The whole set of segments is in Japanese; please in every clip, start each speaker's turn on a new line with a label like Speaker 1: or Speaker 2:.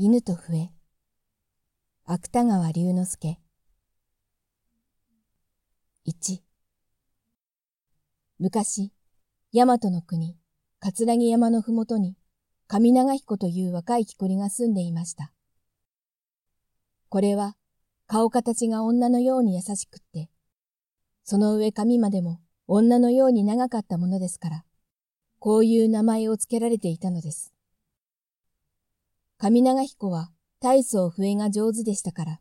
Speaker 1: 犬と笛。芥川龍之介。一。昔、大和の国、葛城山のふもとに、上長彦という若い木こりが住んでいました。これは、顔形が女のように優しくって、その上髪までも女のように長かったものですから、こういう名前を付けられていたのです。上長彦は大層笛が上手でしたから、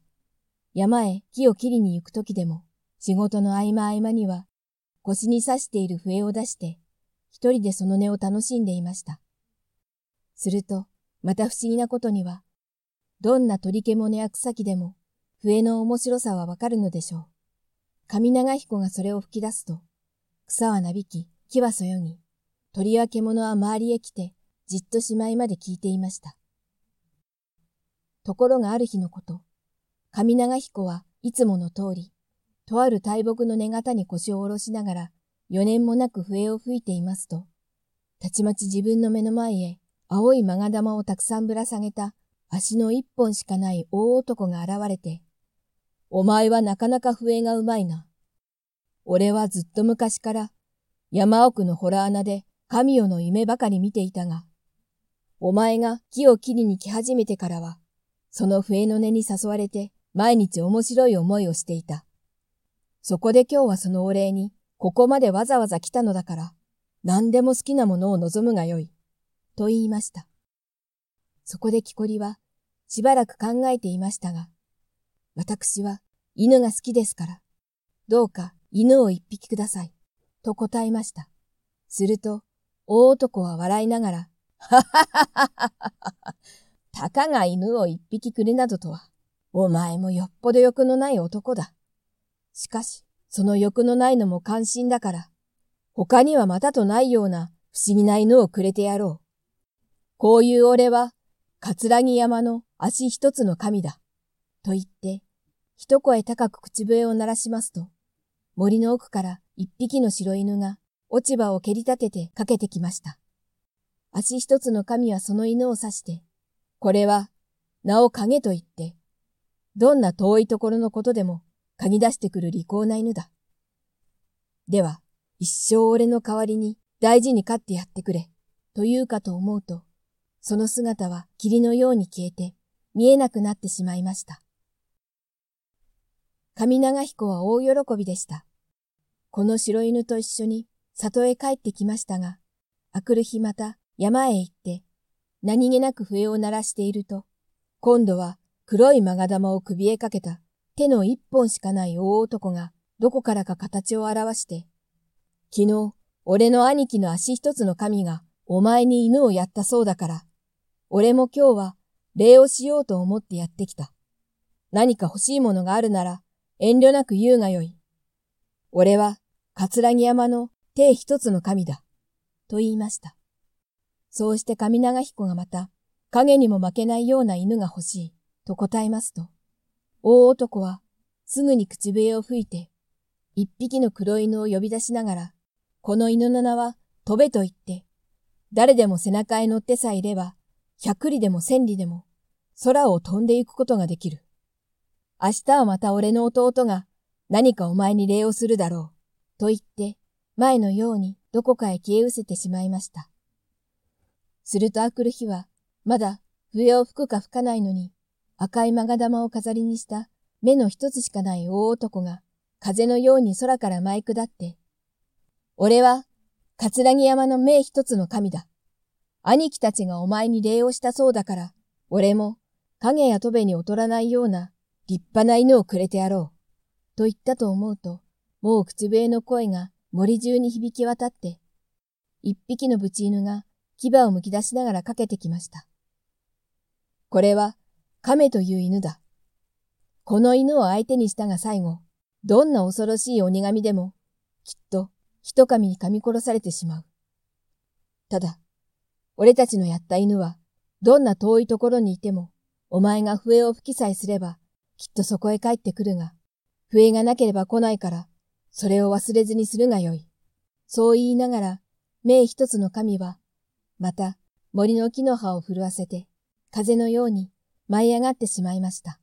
Speaker 1: 山へ木を切りに行くときでも、仕事の合間合間には、腰に刺している笛を出して、一人でその音を楽しんでいました。すると、また不思議なことには、どんな鳥獣や草木でも、笛の面白さはわかるのでしょう。上長彦がそれを吹き出すと、草はなびき、木はそよぎ、鳥や獣は周りへ来て、じっとしまいまで聞いていました。ところがある日のこと、上長彦はいつもの通り、とある大木の根型に腰を下ろしながら、余年もなく笛を吹いていますと、たちまち自分の目の前へ青い勾玉をたくさんぶら下げた足の一本しかない大男が現れて、お前はなかなか笛がうまいな。俺はずっと昔から山奥の洞穴で神代の夢ばかり見ていたが、お前が木を切りに来始めてからは、その笛の音に誘われて毎日面白い思いをしていた。そこで今日はそのお礼に、ここまでわざわざ来たのだから、何でも好きなものを望むがよい。と言いました。そこで木こりは、しばらく考えていましたが、私は犬が好きですから、どうか犬を一匹ください。と答えました。すると、大男は笑いながら、はははははは。たかが犬を一匹くれなどとは、お前もよっぽど欲のない男だ。しかし、その欲のないのも関心だから、他にはまたとないような不思議な犬をくれてやろう。こういう俺は、葛城山の足一つの神だ。と言って、一声高く口笛を鳴らしますと、森の奥から一匹の白犬が落ち葉を蹴り立ててかけてきました。足一つの神はその犬を指して、これは、名を影と言って、どんな遠いところのことでも嗅ぎ出してくる利口な犬だ。では、一生俺の代わりに大事に飼ってやってくれ、と言うかと思うと、その姿は霧のように消えて、見えなくなってしまいました。上長彦は大喜びでした。この白犬と一緒に里へ帰ってきましたが、あくる日また山へ行って何気なく笛を鳴らしていると、今度は黒い勾玉を首へかけた手の一本しかない大男がどこからか形を表して、昨日、俺の兄貴の足一つの神がお前に犬をやったそうだから、俺も今日は礼をしようと思ってやってきた。何か欲しいものがあるなら遠慮なく言うがよい。俺は葛城山の手一つの神だ。と言いました。そうして上長彦がまた、影にも負けないような犬が欲しい、と答えますと、大男はすぐに口笛を吹いて、一匹の黒犬を呼び出しながら、この犬の名は飛べと言って、誰でも背中へ乗ってさえいれば、百里でも千里でも、空を飛んでいくことができる。明日はまた俺の弟が何かお前に礼をするだろう、と言って、前のようにどこかへ消え失せてしまいました。するとあくる日は、まだ笛を吹くか吹かないのに、赤い勾玉を飾りにした目の一つしかない大男が、風のように空から舞い下って、俺は、葛城山の目一つの神だ。兄貴たちがお前に礼をしたそうだから、俺も影や戸辺に劣らないような立派な犬をくれてやろう。と言ったと思うと、もう口笛の声が森中に響き渡って、一匹のブチ犬が牙をむき出しながらかけてきました。これは亀という犬だ。この犬を相手にしたが最後、どんな恐ろしい鬼神でも、きっと一神に噛み殺されてしまう。ただ、俺たちのやった犬は、どんな遠いところにいても、お前が笛を吹きさえすれば、きっとそこへ帰ってくるが、笛がなければ来ないから、それを忘れずにするがよい。そう言いながら、目一つの神はまた森の木の葉を震わせて、風のように舞い上がってしまいました。